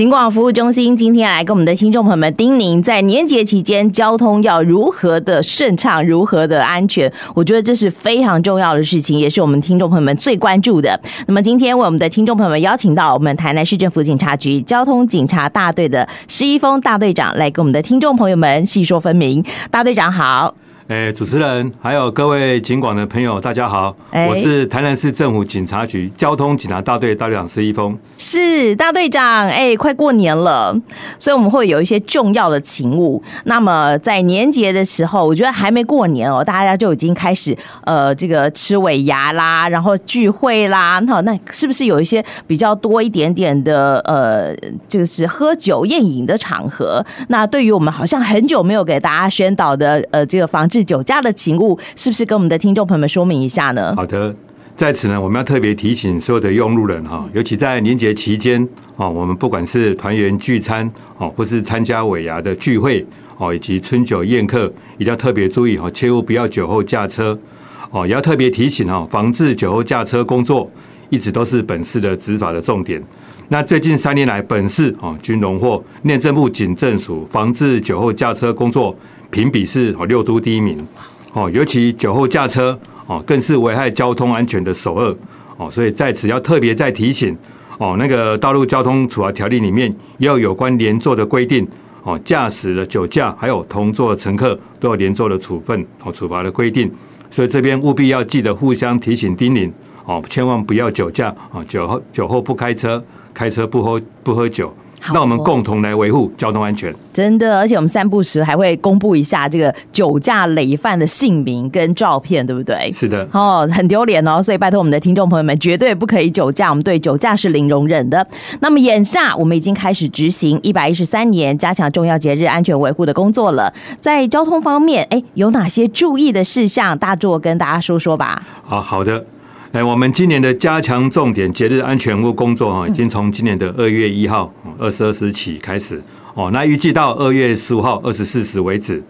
警广服务中心今天来跟我们的听众朋友们叮咛，在年节期间交通要如何的顺畅，如何的安全。我觉得这是非常重要的事情，也是我们听众朋友们最关注的。那么今天为我们的听众朋友们邀请到我们台南市政府警察局交通警察大队的施一峰大队长来跟我们的听众朋友们细说分明。大队长好。哎，主持人，还有各位警广的朋友，大家好，我是台南市政府警察局交通警察大队大队长施一峰。是大队长，哎，快过年了，所以我们会有一些重要的勤务。那么在年节的时候，我觉得还没过年哦，大家就已经开始呃，这个吃尾牙啦，然后聚会啦，好，那是不是有一些比较多一点点的呃，就是喝酒宴饮的场合？那对于我们好像很久没有给大家宣导的呃，这个防治。酒驾的情物是不是跟我们的听众朋友们说明一下呢？好的，在此呢，我们要特别提醒所有的用路人哈，尤其在年节期间哦，我们不管是团圆聚餐哦，或是参加尾牙的聚会哦，以及春酒宴客，一定要特别注意哈，切勿不要酒后驾车哦，也要特别提醒哈，防治酒后驾车工作一直都是本市的执法的重点。那最近三年来，本市哦均荣获内政部警政署防治酒后驾车工作。评比是哦六都第一名哦，尤其酒后驾车哦，更是危害交通安全的首恶哦，所以在此要特别再提醒哦，那个道路交通处罚条例里面也有有关连坐的规定哦，驾驶的酒驾还有同坐的乘客都有连坐的处分哦，处罚的规定，所以这边务必要记得互相提醒叮咛哦，千万不要酒驾啊，酒后酒后不开车，开车不喝不喝酒。那我们共同来维护交通安全。真的，而且我们散步时还会公布一下这个酒驾累犯的姓名跟照片，对不对？是的。哦，很丢脸哦，所以拜托我们的听众朋友们，绝对不可以酒驾，我们对酒驾是零容忍的。那么眼下我们已经开始执行一百一十三年加强重要节日安全维护的工作了。在交通方面，哎，有哪些注意的事项？大作跟大家说说吧。好好的。哎，我们今年的加强重点节日安全屋工作哈，已经从今年的二月一号二十二时起开始哦，那预计到二月十五号二十四时为止。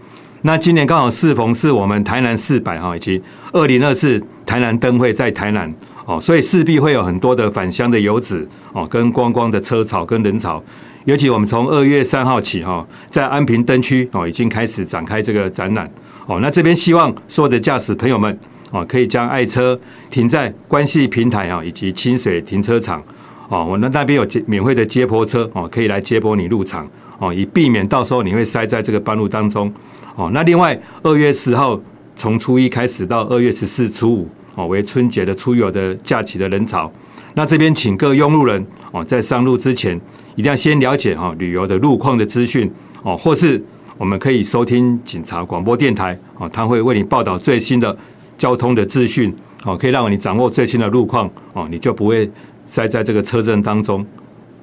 那今年刚好适逢是我们台南四百哈以及二零二四台南灯会在台南哦，所以势必会有很多的返乡的游子哦，跟观光的车潮跟人潮。尤其我们从二月三号起哈，在安平灯区哦，已经开始展开这个展览哦。那这边希望所有的驾驶朋友们。哦，可以将爱车停在关系平台啊，以及清水停车场。哦，我们那边有接免费的接驳车哦，可以来接驳你入场哦，以避免到时候你会塞在这个半路当中。哦，那另外二月十号从初一开始到二月十四初五哦，为春节的出游的假期的人潮。那这边请各用路人哦，在上路之前一定要先了解哈旅游的路况的资讯哦，或是我们可以收听警察广播电台哦，他会为你报道最新的。交通的资讯哦，可以让你掌握最新的路况哦，你就不会塞在这个车阵当中。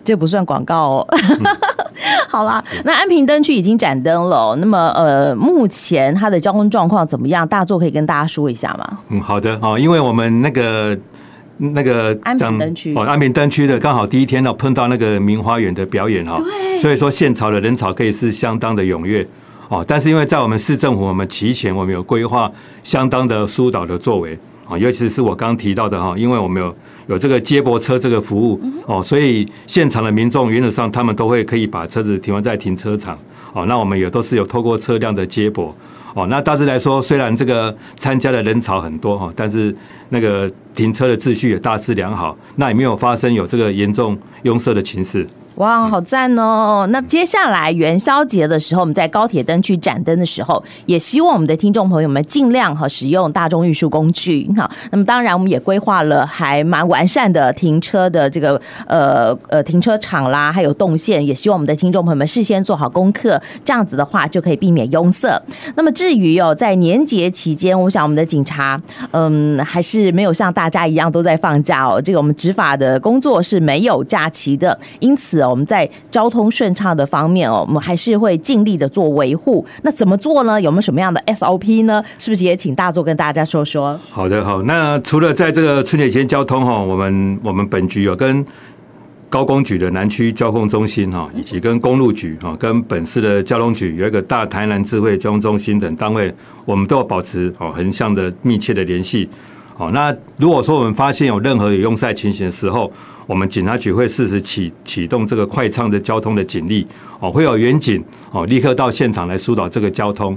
这不算广告哦。好啦，那安平灯区已经展灯了，那么呃，目前它的交通状况怎么样？大作可以跟大家说一下吗？嗯，好的哦，因为我们那个那个安平灯区哦，安平灯区的刚好第一天呢碰到那个明花园的表演哈，对，所以说现场的人潮可以是相当的踊跃。哦，但是因为在我们市政府，我们提前我们有规划相当的疏导的作为啊，尤其是我刚提到的哈，因为我们有有这个接驳车这个服务哦，所以现场的民众原则上他们都会可以把车子停放在停车场哦，那我们也都是有透过车辆的接驳哦，那大致来说，虽然这个参加的人潮很多哈，但是那个停车的秩序也大致良好，那也没有发生有这个严重拥塞的情势。哇，好赞哦！那接下来元宵节的时候，我们在高铁灯区展灯的时候，也希望我们的听众朋友们尽量哈使用大众运输工具哈。那么当然，我们也规划了还蛮完善的停车的这个呃呃停车场啦，还有动线，也希望我们的听众朋友们事先做好功课，这样子的话就可以避免拥塞。那么至于哦，在年节期间，我想我们的警察嗯还是没有像大家一样都在放假哦。这个我们执法的工作是没有假期的，因此。我们在交通顺畅的方面哦，我们还是会尽力的做维护。那怎么做呢？有没有什么样的 SOP 呢？是不是也请大作跟大家说说？好的，好。那除了在这个春节前交通哈，我们我们本局有跟高工局的南区交通中心哈，以及跟公路局哈，跟本市的交通局有一个大台南智慧交通中心等单位，我们都要保持哦横向的密切的联系。好，那如果说我们发现有任何有拥塞情形的时候，我们警察局会适时启启动这个快畅的交通的警力哦，会有员警哦立刻到现场来疏导这个交通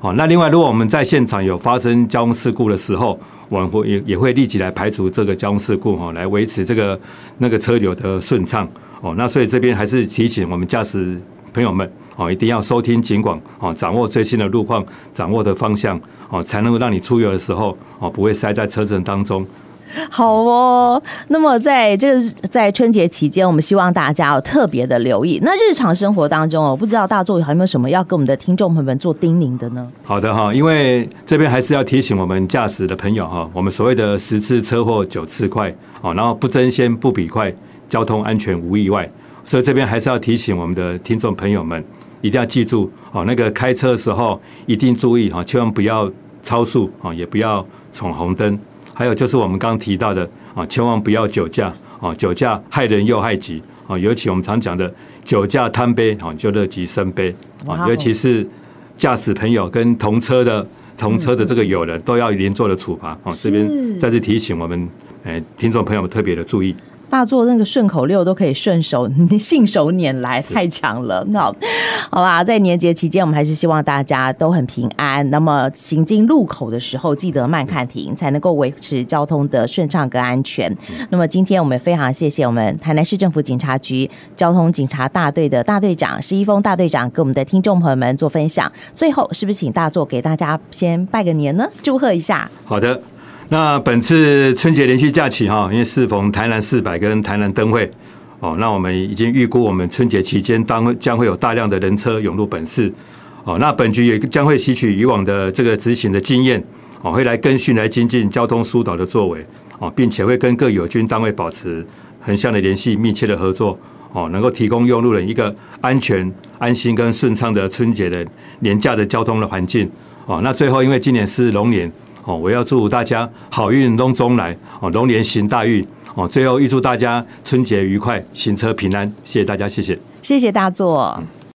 哦。那另外，如果我们在现场有发生交通事故的时候，往后也也会立即来排除这个交通事故哈，来维持这个那个车流的顺畅哦。那所以这边还是提醒我们驾驶朋友们哦，一定要收听警广哦，掌握最新的路况，掌握的方向哦，才能够让你出游的时候哦不会塞在车阵当中。好哦，那么在这个在春节期间，我们希望大家要特别的留意。那日常生活当中哦，不知道大作有没有什么要跟我们的听众朋友们做叮咛的呢？好的哈，因为这边还是要提醒我们驾驶的朋友哈，我们所谓的十次车祸九次快哦，然后不争先不比快，交通安全无意外。所以这边还是要提醒我们的听众朋友们，一定要记住哦，那个开车的时候一定注意哈，千万不要超速啊，也不要闯红灯。还有就是我们刚刚提到的啊，千万不要酒驾啊，酒驾害人又害己啊，尤其我们常讲的酒驾贪杯啊，就乐极生悲啊，尤其是驾驶朋友跟同车的同车的这个友人都要连坐的处罚啊，这边再次提醒我们诶，听众朋友们特别的注意。大作那个顺口溜都可以顺手信手拈来，太强了。好，好吧，在年节期间，我们还是希望大家都很平安。那么行经路口的时候，记得慢看停，才能够维持交通的顺畅跟安全。那么今天我们非常谢谢我们台南市政府警察局交通警察大队的大队长施一峰大队长，跟我们的听众朋友们做分享。最后，是不是请大作给大家先拜个年呢？祝贺一下。好的。那本次春节连续假期哈，因为适逢台南四百跟台南灯会哦，那我们已经预估我们春节期间当将会有大量的人车涌入本市哦，那本局也将会吸取以往的这个执行的经验哦，会来跟训来精进交通疏导的作为哦，并且会跟各友军单位保持横向的联系、密切的合作哦，能够提供用路人一个安全、安心跟顺畅的春节的年假的交通的环境哦。那最后，因为今年是龙年。哦，我要祝大家好运龙中来哦，龙年行大运哦。最后预祝大家春节愉快，行车平安。谢谢大家，谢谢，谢谢大作。嗯